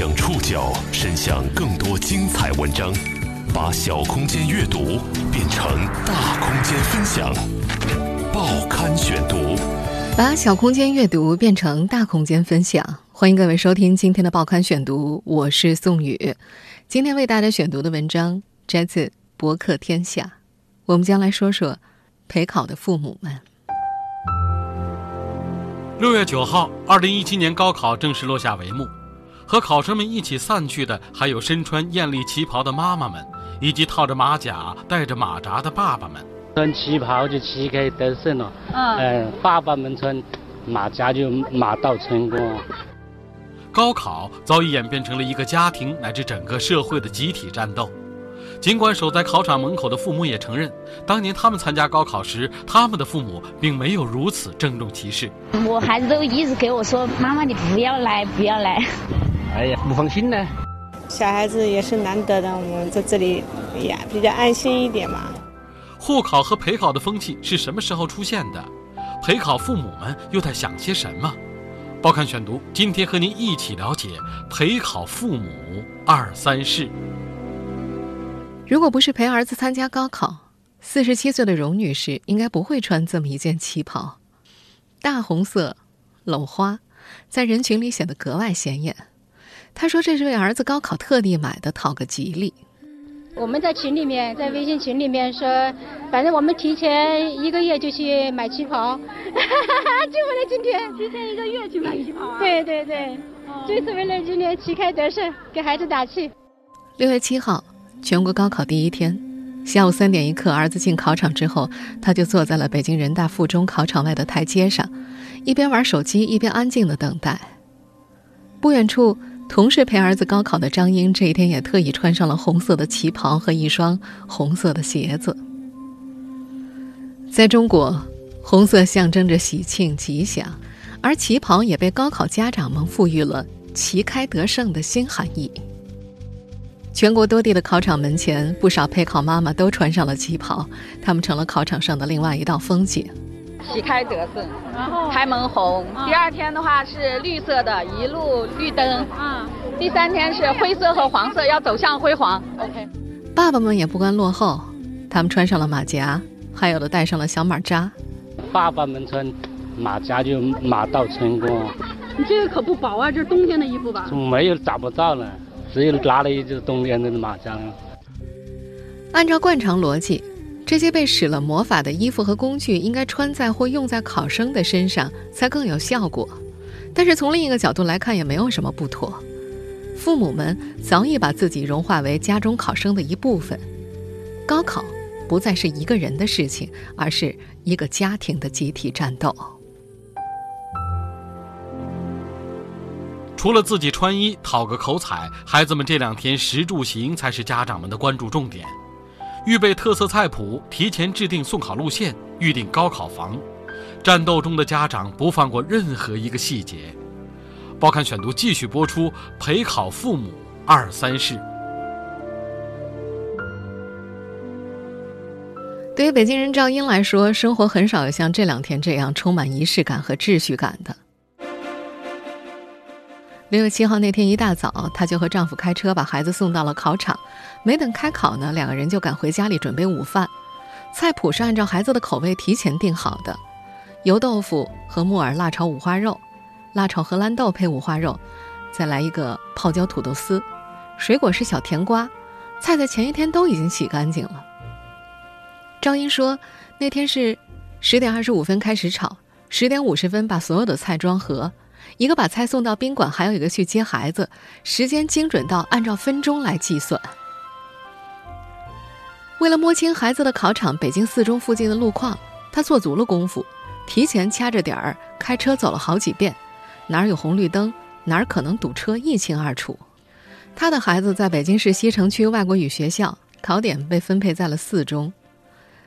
将触角伸向更多精彩文章，把小空间阅读变成大空间分享。报刊选读，把小空间阅读变成大空间分享。欢迎各位收听今天的报刊选读，我是宋宇。今天为大家选读的文章摘自《博客天下》，我们将来说说陪考的父母们。六月九号，二零一七年高考正式落下帷幕。和考生们一起散去的，还有身穿艳丽旗袍的妈妈们，以及套着马甲、戴着马扎的爸爸们。穿旗袍就旗开得胜了，嗯，爸爸们穿马甲就马到成功。高考早已演变成了一个家庭乃至整个社会的集体战斗。尽管守在考场门口的父母也承认，当年他们参加高考时，他们的父母并没有如此郑重其事。我孩子都一直给我说：“妈妈，你不要来，不要来。”哎呀，不放心呢。小孩子也是难得的，我们在这里呀比较安心一点嘛。护考和陪考的风气是什么时候出现的？陪考父母们又在想些什么？报刊选读，今天和您一起了解陪考父母二三事。如果不是陪儿子参加高考，四十七岁的荣女士应该不会穿这么一件旗袍，大红色，镂花，在人群里显得格外显眼。他说：“这是为儿子高考特地买的，讨个吉利。”我们在群里面，在微信群里面说，反正我们提前一个月就去买旗袍，就为了今天。提前一个月去买旗袍啊？对对对，就是为了今天旗开得胜，给孩子打气。六月七号，全国高考第一天，下午三点一刻，儿子进考场之后，他就坐在了北京人大附中考场外的台阶上，一边玩手机，一边安静的等待。不远处。同是陪儿子高考的张英，这一天也特意穿上了红色的旗袍和一双红色的鞋子。在中国，红色象征着喜庆吉祥，而旗袍也被高考家长们赋予了旗开得胜的新含义。全国多地的考场门前，不少陪考妈妈都穿上了旗袍，她们成了考场上的另外一道风景。旗开得胜，然后开门红。第二天的话是绿色的，一路绿灯。啊。第三天是灰色和黄色，要走向辉煌。OK。爸爸们也不甘落后，他们穿上了马甲，还有的戴上了小马扎。爸爸们穿马甲就马到成功。你这个可不薄啊，这是冬天的衣服吧？没有找不到了，只有拿了一只冬天的马甲。按照惯常逻辑。这些被使了魔法的衣服和工具，应该穿在或用在考生的身上才更有效果。但是从另一个角度来看，也没有什么不妥。父母们早已把自己融化为家中考生的一部分。高考不再是一个人的事情，而是一个家庭的集体战斗。除了自己穿衣讨个口彩，孩子们这两天食住行才是家长们的关注重点。预备特色菜谱，提前制定送考路线，预定高考房。战斗中的家长不放过任何一个细节。报刊选读继续播出陪考父母二三事。对于北京人赵英来说，生活很少有像这两天这样充满仪式感和秩序感的。六月七号那天一大早，她就和丈夫开车把孩子送到了考场。没等开考呢，两个人就赶回家里准备午饭。菜谱是按照孩子的口味提前定好的：油豆腐和木耳辣炒五花肉，辣炒荷兰豆配五花肉，再来一个泡椒土豆丝。水果是小甜瓜。菜在前一天都已经洗干净了。赵英说，那天是十点二十五分开始炒，十点五十分把所有的菜装盒。一个把菜送到宾馆，还有一个去接孩子，时间精准到按照分钟来计算。为了摸清孩子的考场北京四中附近的路况，他做足了功夫，提前掐着点儿开车走了好几遍，哪儿有红绿灯，哪儿可能堵车，一清二楚。他的孩子在北京市西城区外国语学校，考点被分配在了四中。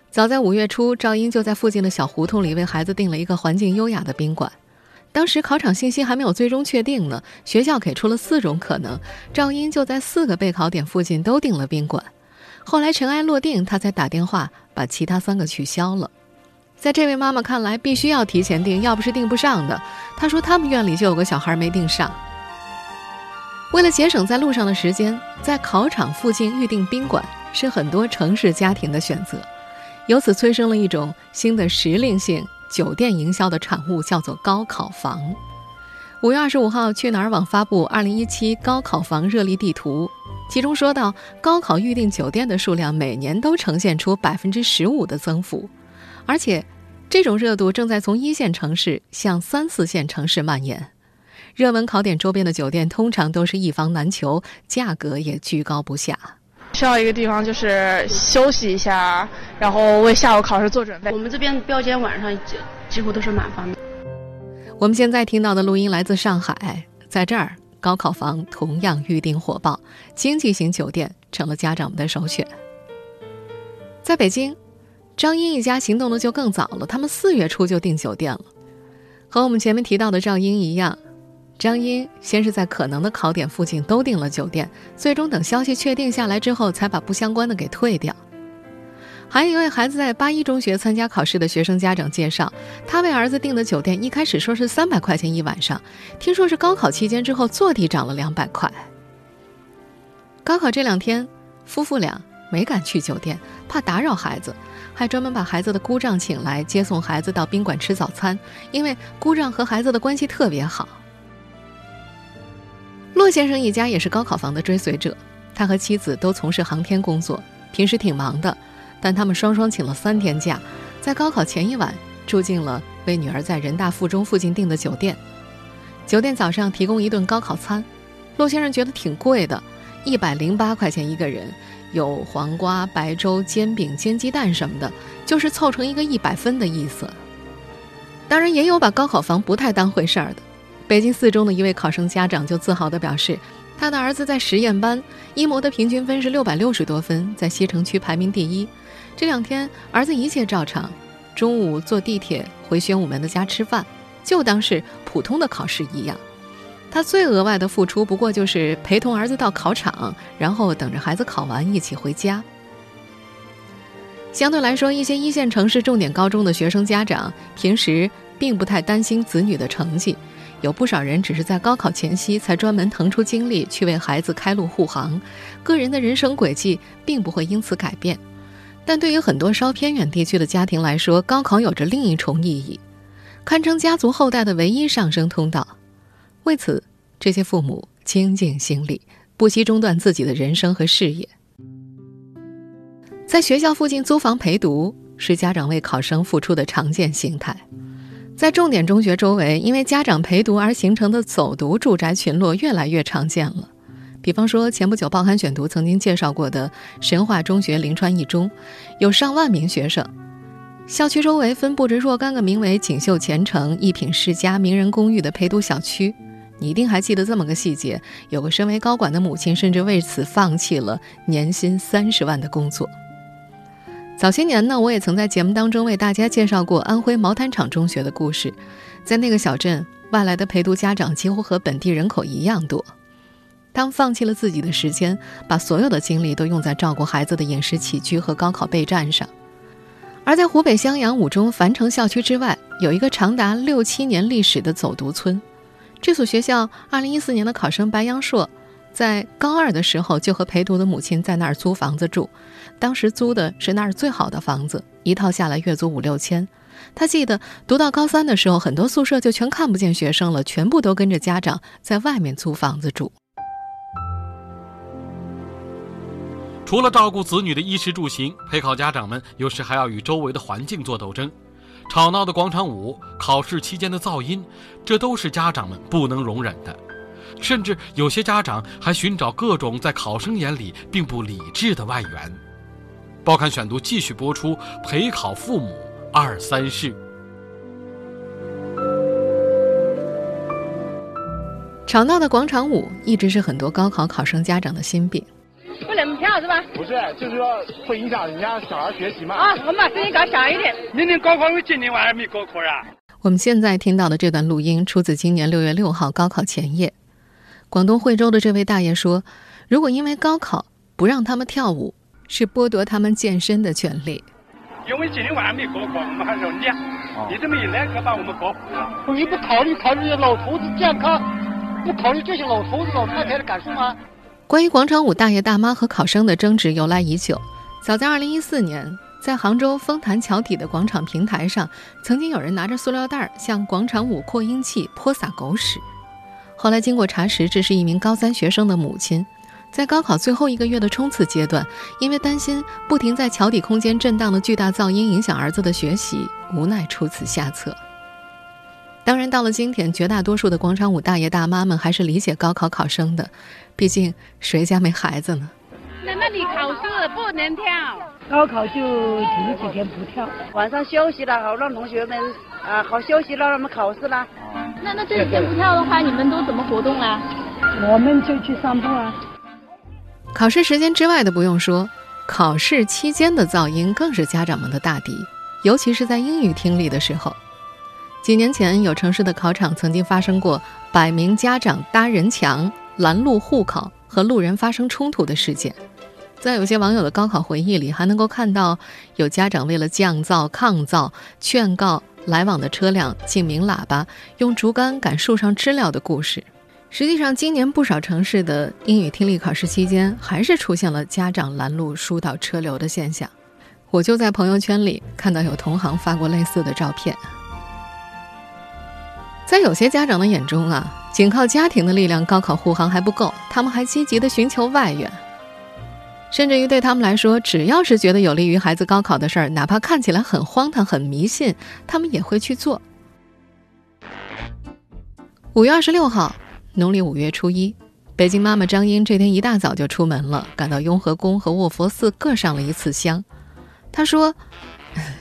早在五月初，赵英就在附近的小胡同里为孩子订了一个环境优雅的宾馆。当时考场信息还没有最终确定呢，学校给出了四种可能，赵英就在四个备考点附近都订了宾馆。后来尘埃落定，他才打电话把其他三个取消了。在这位妈妈看来，必须要提前订，要不是订不上的。她说他们院里就有个小孩没订上。为了节省在路上的时间，在考场附近预订宾馆是很多城市家庭的选择，由此催生了一种新的时令性酒店营销的产物，叫做高考房。五月二十五号，去哪儿网发布二零一七高考房热力地图，其中说到，高考预订酒店的数量每年都呈现出百分之十五的增幅，而且这种热度正在从一线城市向三四线城市蔓延。热门考点周边的酒店通常都是一房难求，价格也居高不下。需要一个地方就是休息一下，然后为下午考试做准备。我们这边标间晚上几几乎都是满房的。我们现在听到的录音来自上海，在这儿高考房同样预订火爆，经济型酒店成了家长们的首选。在北京，张英一家行动的就更早了，他们四月初就订酒店了，和我们前面提到的赵英一样。张英先是在可能的考点附近都订了酒店，最终等消息确定下来之后，才把不相关的给退掉。还有一位孩子在八一中学参加考试的学生家长介绍，他为儿子订的酒店一开始说是三百块钱一晚上，听说是高考期间之后坐地涨了两百块。高考这两天，夫妇俩没敢去酒店，怕打扰孩子，还专门把孩子的姑丈请来接送孩子到宾馆吃早餐，因为姑丈和孩子的关系特别好。骆先生一家也是高考房的追随者，他和妻子都从事航天工作，平时挺忙的，但他们双双请了三天假，在高考前一晚住进了为女儿在人大附中附近订的酒店。酒店早上提供一顿高考餐，骆先生觉得挺贵的，一百零八块钱一个人，有黄瓜、白粥、煎饼、煎鸡蛋什么的，就是凑成一个一百分的意思。当然，也有把高考房不太当回事儿的。北京四中的一位考生家长就自豪地表示，他的儿子在实验班，一模的平均分是六百六十多分，在西城区排名第一。这两天儿子一切照常，中午坐地铁回宣武门的家吃饭，就当是普通的考试一样。他最额外的付出不过就是陪同儿子到考场，然后等着孩子考完一起回家。相对来说，一些一线城市重点高中的学生家长平时并不太担心子女的成绩。有不少人只是在高考前夕才专门腾出精力去为孩子开路护航，个人的人生轨迹并不会因此改变。但对于很多稍偏远地区的家庭来说，高考有着另一重意义，堪称家族后代的唯一上升通道。为此，这些父母倾尽心力，不惜中断自己的人生和事业。在学校附近租房陪读，是家长为考生付出的常见形态。在重点中学周围，因为家长陪读而形成的走读住宅群落越来越常见了。比方说，前不久报刊选读曾经介绍过的神话中学临川一中，有上万名学生。校区周围分布着若干个名为“锦绣前程”“一品世家”“名人公寓”的陪读小区。你一定还记得这么个细节：有个身为高管的母亲，甚至为此放弃了年薪三十万的工作。早些年呢，我也曾在节目当中为大家介绍过安徽毛坦厂中学的故事。在那个小镇，外来的陪读家长几乎和本地人口一样多。他们放弃了自己的时间，把所有的精力都用在照顾孩子的饮食起居和高考备战上。而在湖北襄阳五中樊城校区之外，有一个长达六七年历史的走读村。这所学校2014年的考生白杨硕。在高二的时候，就和陪读的母亲在那儿租房子住，当时租的是那儿最好的房子，一套下来月租五六千。他记得读到高三的时候，很多宿舍就全看不见学生了，全部都跟着家长在外面租房子住。除了照顾子女的衣食住行，陪考家长们有时还要与周围的环境做斗争，吵闹的广场舞、考试期间的噪音，这都是家长们不能容忍的。甚至有些家长还寻找各种在考生眼里并不理智的外援。报刊选读继续播出陪考父母二三事。吵闹的广场舞一直是很多高考考生家长的心病。不能跳是吧？不是，就是说会影响人家小孩学习嘛。啊，我们把声音搞小一点。明年高考有今年我还没高考啊？我们现在听到的这段录音出自今年六月六号高考前夜。广东惠州的这位大爷说：“如果因为高考不让他们跳舞，是剥夺他们健身的权利。因为今天晚上没高考，我们还要练，你这么一来可把我们搞糊了？你不考虑考虑老头子健康？不考虑这些老头子老太太的感受吗？关于广场舞大爷大妈和考生的争执由来已久，早在2014年，在杭州丰潭桥底的广场平台上，曾经有人拿着塑料袋向广场舞扩音器泼洒狗屎。后来经过查实，这是一名高三学生的母亲，在高考最后一个月的冲刺阶段，因为担心不停在桥底空间震荡的巨大噪音影响儿子的学习，无奈出此下策。当然，到了今天，绝大多数的广场舞大爷大妈们还是理解高考考生的，毕竟谁家没孩子呢？那那你考试不能跳，高考就停几天不跳，晚上休息了，好让同学们啊好休息，让他们考试啦。那那这几天不跳的话，你们都怎么活动啊？我们就去散步啊。考试时间之外的不用说，考试期间的噪音更是家长们的大敌，尤其是在英语听力的时候。几年前，有城市的考场曾经发生过百名家长搭人墙拦路护考和路人发生冲突的事件。在有些网友的高考回忆里，还能够看到有家长为了降噪抗噪，劝告来往的车辆进鸣喇叭，用竹竿赶树上知了的故事。实际上，今年不少城市的英语听力考试期间，还是出现了家长拦路疏导车流的现象。我就在朋友圈里看到有同行发过类似的照片。在有些家长的眼中啊，仅靠家庭的力量高考护航还不够，他们还积极的寻求外援。甚至于对他们来说，只要是觉得有利于孩子高考的事儿，哪怕看起来很荒唐、很迷信，他们也会去做。五月二十六号，农历五月初一，北京妈妈张英这天一大早就出门了，赶到雍和宫和卧佛寺各上了一次香。她说：“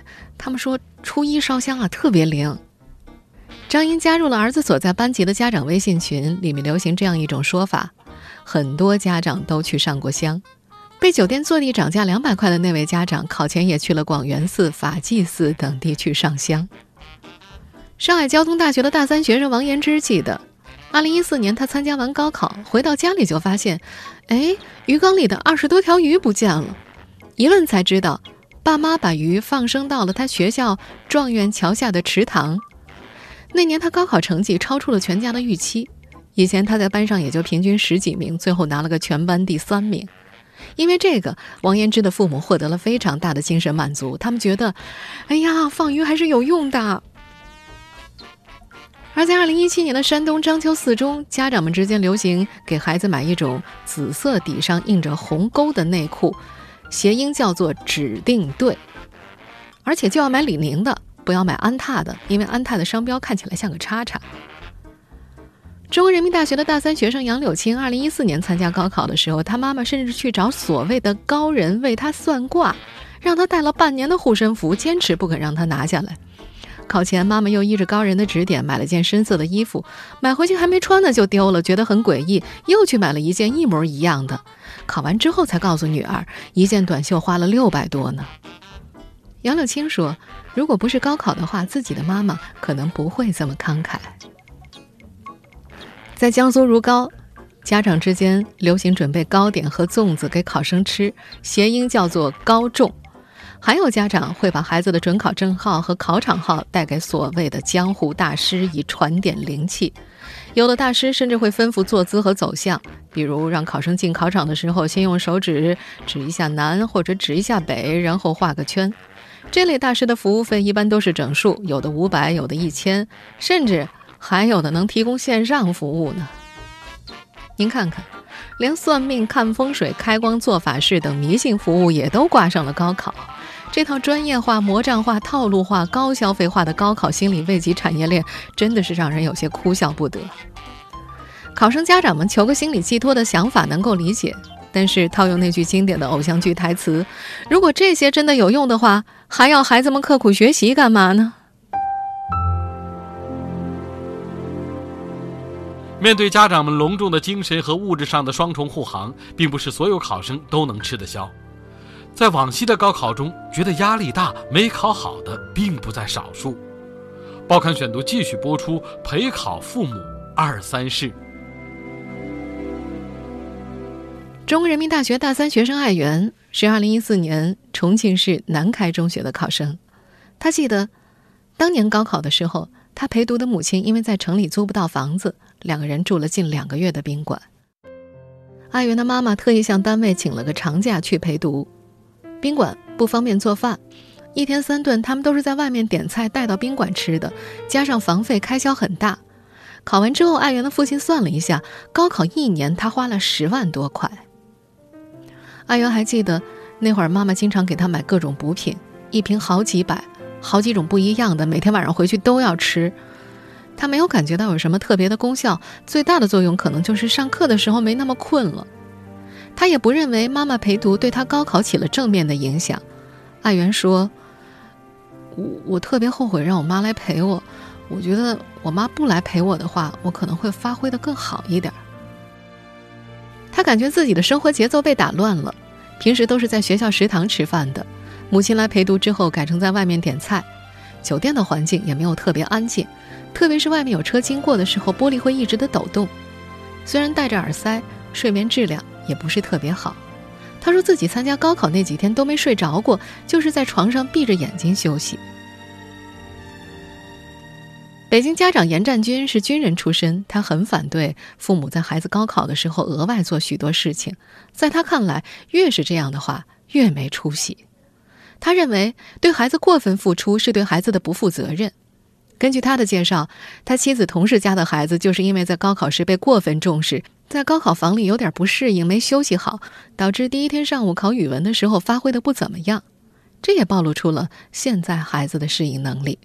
他们说初一烧香啊，特别灵。”张英加入了儿子所在班级的家长微信群，里面流行这样一种说法：很多家长都去上过香。被酒店坐地涨价两百块的那位家长，考前也去了广元寺、法济寺等地去上香。上海交通大学的大三学生王延之记得，二零一四年他参加完高考，回到家里就发现，哎，鱼缸里的二十多条鱼不见了。一问才知道，爸妈把鱼放生到了他学校状元桥下的池塘。那年他高考成绩超出了全家的预期，以前他在班上也就平均十几名，最后拿了个全班第三名。因为这个，王延之的父母获得了非常大的精神满足，他们觉得，哎呀，放鱼还是有用的。而在二零一七年的山东章丘四中，家长们之间流行给孩子买一种紫色底上印着红勾的内裤，谐音叫做“指定对”，而且就要买李宁的。不要买安踏的，因为安踏的商标看起来像个叉叉。中国人民大学的大三学生杨柳青，二零一四年参加高考的时候，他妈妈甚至去找所谓的高人为他算卦，让他带了半年的护身符，坚持不肯让他拿下来。考前，妈妈又依着高人的指点买了件深色的衣服，买回去还没穿呢就丢了，觉得很诡异，又去买了一件一模一样的。考完之后才告诉女儿，一件短袖花了六百多呢。杨柳青说：“如果不是高考的话，自己的妈妈可能不会这么慷慨。”在江苏如皋，家长之间流行准备糕点和粽子给考生吃，谐音叫做“高粽”。还有家长会把孩子的准考证号和考场号带给所谓的江湖大师，以传点灵气。有的大师甚至会吩咐坐姿和走向，比如让考生进考场的时候，先用手指指一下南或者指一下北，然后画个圈。这类大师的服务费一般都是整数，有的五百，有的一千，甚至还有的能提供线上服务呢。您看看，连算命、看风水、开光、做法事等迷信服务也都挂上了高考。这套专业化、魔障化、套路化、高消费化的高考心理慰藉产业链，真的是让人有些哭笑不得。考生家长们求个心理寄托的想法能够理解。但是套用那句经典的偶像剧台词，如果这些真的有用的话，还要孩子们刻苦学习干嘛呢？面对家长们隆重的精神和物质上的双重护航，并不是所有考生都能吃得消。在往昔的高考中，觉得压力大、没考好的并不在少数。报刊选读继续播出陪考父母二三事。中国人民大学大三学生艾元是二零一四年重庆市南开中学的考生。他记得，当年高考的时候，他陪读的母亲因为在城里租不到房子，两个人住了近两个月的宾馆。艾元的妈妈特意向单位请了个长假去陪读，宾馆不方便做饭，一天三顿他们都是在外面点菜带到宾馆吃的，加上房费开销很大。考完之后，爱媛的父亲算了一下，高考一年他花了十万多块。爱媛还记得那会儿，妈妈经常给他买各种补品，一瓶好几百，好几种不一样的，每天晚上回去都要吃。他没有感觉到有什么特别的功效，最大的作用可能就是上课的时候没那么困了。他也不认为妈妈陪读对他高考起了正面的影响。爱媛说：“我我特别后悔让我妈来陪我。”我觉得我妈不来陪我的话，我可能会发挥的更好一点。他感觉自己的生活节奏被打乱了，平时都是在学校食堂吃饭的，母亲来陪读之后改成在外面点菜，酒店的环境也没有特别安静，特别是外面有车经过的时候，玻璃会一直的抖动。虽然戴着耳塞，睡眠质量也不是特别好。他说自己参加高考那几天都没睡着过，就是在床上闭着眼睛休息。北京家长严占军是军人出身，他很反对父母在孩子高考的时候额外做许多事情。在他看来，越是这样的话，越没出息。他认为对孩子过分付出是对孩子的不负责任。根据他的介绍，他妻子同事家的孩子就是因为在高考时被过分重视，在高考房里有点不适应，没休息好，导致第一天上午考语文的时候发挥的不怎么样。这也暴露出了现在孩子的适应能力。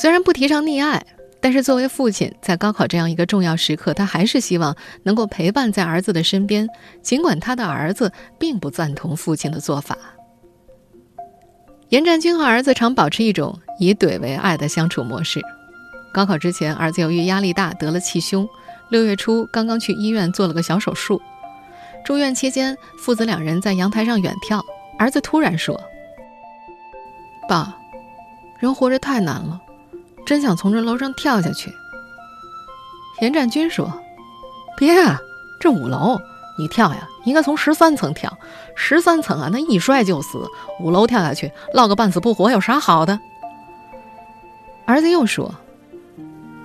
虽然不提倡溺爱，但是作为父亲，在高考这样一个重要时刻，他还是希望能够陪伴在儿子的身边。尽管他的儿子并不赞同父亲的做法。严占军和儿子常保持一种以怼为爱的相处模式。高考之前，儿子由于压力大得了气胸，六月初刚刚去医院做了个小手术。住院期间，父子两人在阳台上远眺，儿子突然说：“爸，人活着太难了。”真想从这楼上跳下去。严占军说：“别啊，这五楼你跳呀，应该从十三层跳。十三层啊，那一摔就死。五楼跳下去，落个半死不活，有啥好的？”儿子又说：“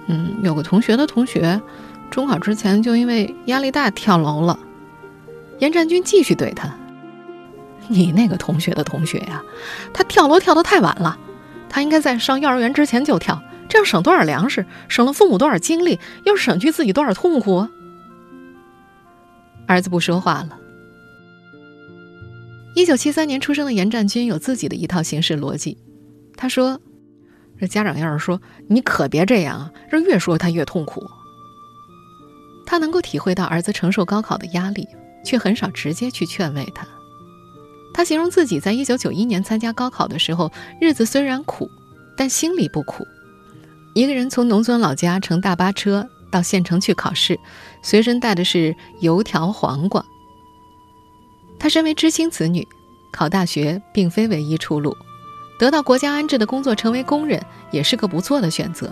嗯，有个同学的同学，中考之前就因为压力大跳楼了。”严占军继续怼他：“你那个同学的同学呀，他跳楼跳得太晚了。”他应该在上幼儿园之前就跳，这样省多少粮食，省了父母多少精力，又省去自己多少痛苦。儿子不说话了。一九七三年出生的严占军有自己的一套行事逻辑。他说：“这家长要是说你可别这样啊，这越说他越痛苦。”他能够体会到儿子承受高考的压力，却很少直接去劝慰他。他形容自己在一九九一年参加高考的时候，日子虽然苦，但心里不苦。一个人从农村老家乘大巴车到县城去考试，随身带的是油条、黄瓜。他身为知青子女，考大学并非唯一出路，得到国家安置的工作，成为工人也是个不错的选择。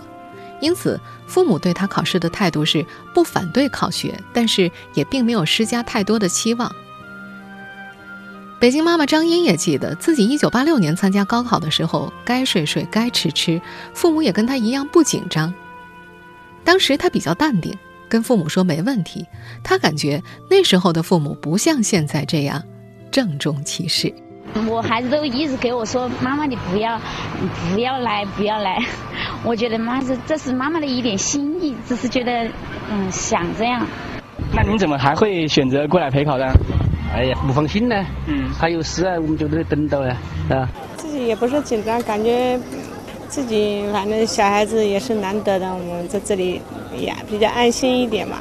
因此，父母对他考试的态度是不反对考学，但是也并没有施加太多的期望。北京妈妈张英也记得自己1986年参加高考的时候，该睡睡，该吃吃，父母也跟她一样不紧张。当时他比较淡定，跟父母说没问题。他感觉那时候的父母不像现在这样郑重其事。我孩子都一直给我说：“妈妈，你不要，不要来，不要来。” 我觉得妈是这是妈妈的一点心意，只是觉得嗯想这样。那您怎么还会选择过来陪考呢？哎呀，不放心呢。嗯，还有事啊，我们就在等到呀，啊。自己也不是紧张，感觉自己反正小孩子也是难得的，我们在这里也比较安心一点嘛。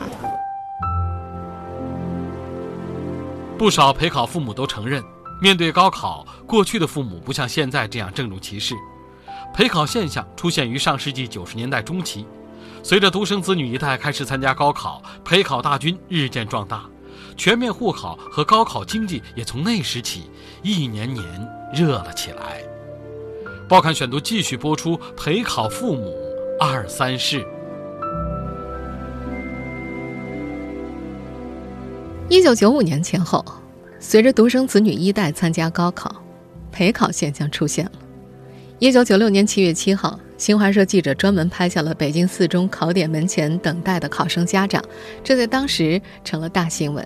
不少陪考父母都承认，面对高考，过去的父母不像现在这样郑重其事。陪考现象出现于上世纪九十年代中期，随着独生子女一代开始参加高考，陪考大军日渐壮大。全面护考和高考经济也从那时起一年年热了起来。报刊选读继续播出陪考父母二三事。一九九五年前后，随着独生子女一代参加高考，陪考现象出现了。一九九六年七月七号，新华社记者专门拍下了北京四中考点门前等待的考生家长，这在当时成了大新闻。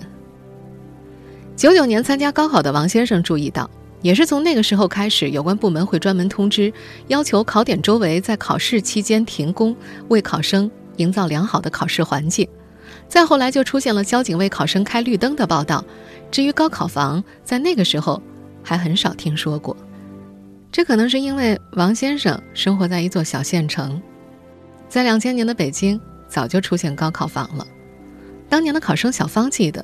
九九年参加高考的王先生注意到，也是从那个时候开始，有关部门会专门通知，要求考点周围在考试期间停工，为考生营造良好的考试环境。再后来就出现了交警为考生开绿灯的报道。至于高考房，在那个时候还很少听说过。这可能是因为王先生生活在一座小县城，在两千年的北京早就出现高考房了。当年的考生小芳记得，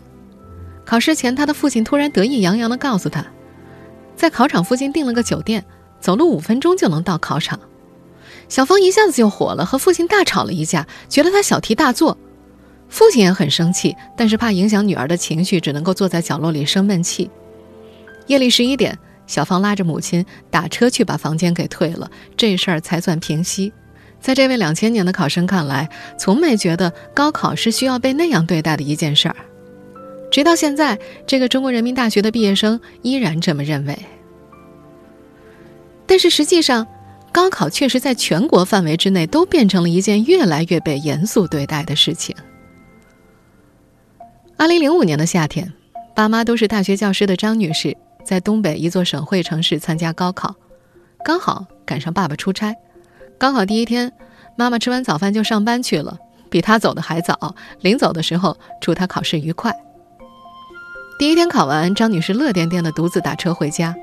考试前他的父亲突然得意洋洋地告诉他，在考场附近订了个酒店，走路五分钟就能到考场。小芳一下子就火了，和父亲大吵了一架，觉得他小题大做。父亲也很生气，但是怕影响女儿的情绪，只能够坐在角落里生闷气。夜里十一点，小芳拉着母亲打车去把房间给退了，这事儿才算平息。在这位两千年的考生看来，从没觉得高考是需要被那样对待的一件事儿。直到现在，这个中国人民大学的毕业生依然这么认为。但是实际上，高考确实在全国范围之内都变成了一件越来越被严肃对待的事情。二零零五年的夏天，爸妈都是大学教师的张女士在东北一座省会城市参加高考，刚好赶上爸爸出差。高考第一天，妈妈吃完早饭就上班去了，比她走的还早。临走的时候，祝她考试愉快。第一天考完，张女士乐颠颠的独自打车回家。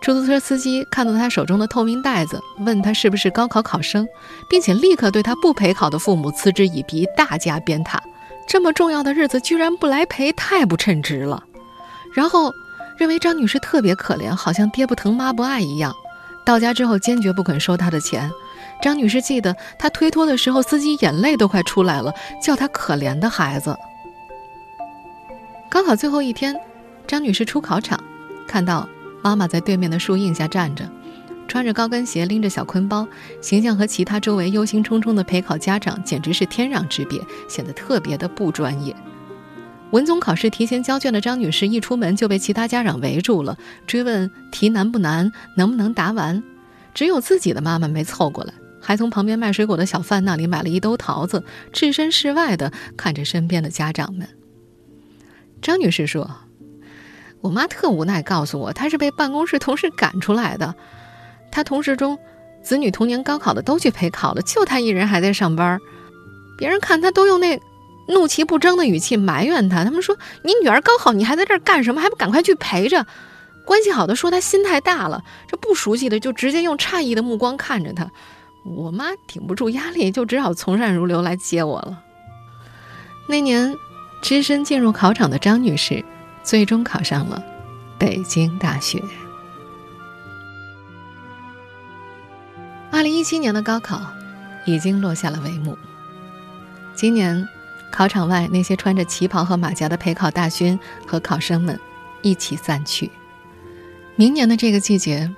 出租车司机看到她手中的透明袋子，问她是不是高考考生，并且立刻对她不陪考的父母嗤之以鼻，大加鞭挞。这么重要的日子居然不来陪，太不称职了。然后认为张女士特别可怜，好像爹不疼妈不爱一样。到家之后坚决不肯收她的钱。张女士记得，她推脱的时候，司机眼泪都快出来了，叫她可怜的孩子。高考最后一天，张女士出考场，看到妈妈在对面的树荫下站着。穿着高跟鞋，拎着小坤包，形象和其他周围忧心忡忡的陪考家长简直是天壤之别，显得特别的不专业。文综考试提前交卷的张女士一出门就被其他家长围住了，追问题难不难，能不能答完。只有自己的妈妈没凑过来，还从旁边卖水果的小贩那里买了一兜桃子，置身事外的看着身边的家长们。张女士说：“我妈特无奈，告诉我她是被办公室同事赶出来的。”她同事中，子女同年高考的都去陪考了，就她一人还在上班。别人看她都用那怒其不争的语气埋怨她。他们说：“你女儿高考，你还在这儿干什么？还不赶快去陪着？”关系好的说她心太大了，这不熟悉的就直接用诧异的目光看着她。我妈顶不住压力，就只好从善如流来接我了。那年，只身进入考场的张女士，最终考上了北京大学。二零一七年的高考已经落下了帷幕。今年，考场外那些穿着旗袍和马甲的陪考大军和考生们一起散去。明年的这个季节，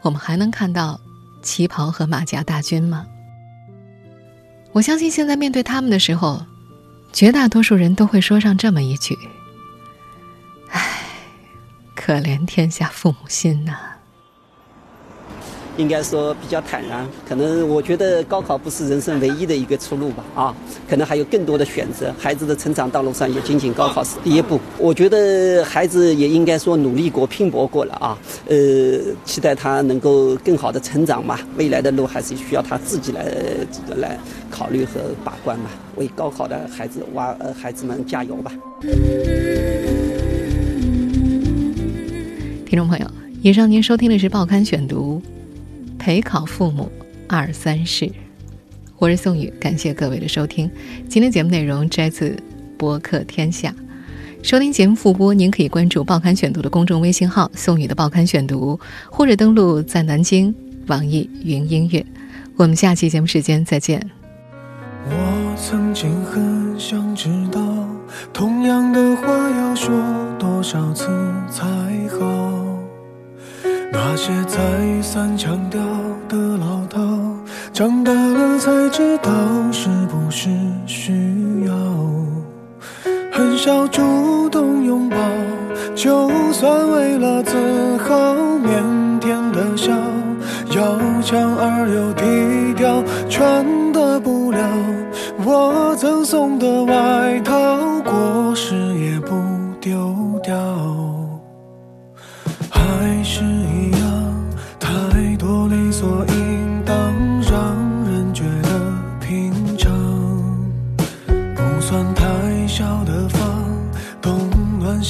我们还能看到旗袍和马甲大军吗？我相信，现在面对他们的时候，绝大多数人都会说上这么一句：“唉，可怜天下父母心呐。”应该说比较坦然，可能我觉得高考不是人生唯一的一个出路吧，啊，可能还有更多的选择。孩子的成长道路上也仅仅高考是第一步。我觉得孩子也应该说努力过、拼搏过了啊，呃，期待他能够更好的成长嘛。未来的路还是需要他自己来这个来考虑和把关嘛。为高考的孩子娃呃孩子们加油吧！听众朋友，以上您收听的是《报刊选读》。陪考父母二三事，我是宋宇，感谢各位的收听。今天节目内容摘自播客天下。收听节目复播，您可以关注“报刊选读”的公众微信号“宋宇的报刊选读”，或者登录在南京网易云音乐。我们下期节目时间再见。我曾经很想知道，同样的话要说多少次才好。那些再三强调的唠叨，长大了才知道是不是需要。很少主动拥抱，就算为了自豪，腼腆的笑，要强而又低调。穿得不了我赠送的外套，过时也不丢掉。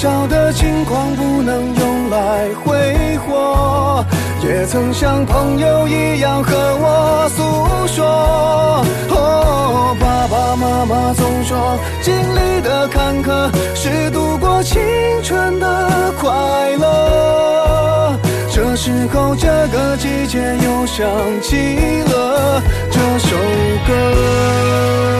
少的轻狂不能用来挥霍，也曾像朋友一样和我诉说。哦，爸爸妈妈总说，经历的坎坷是度过青春的快乐。这时候，这个季节又想起了这首歌。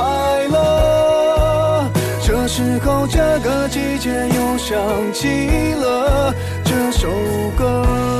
快乐。这时候，这个季节又想起了这首歌。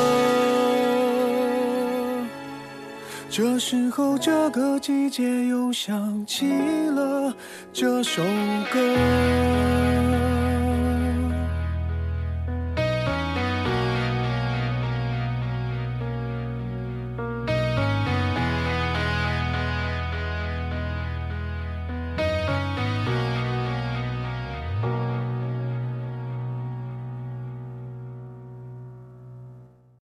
这时候，这个季节又想起了这首歌。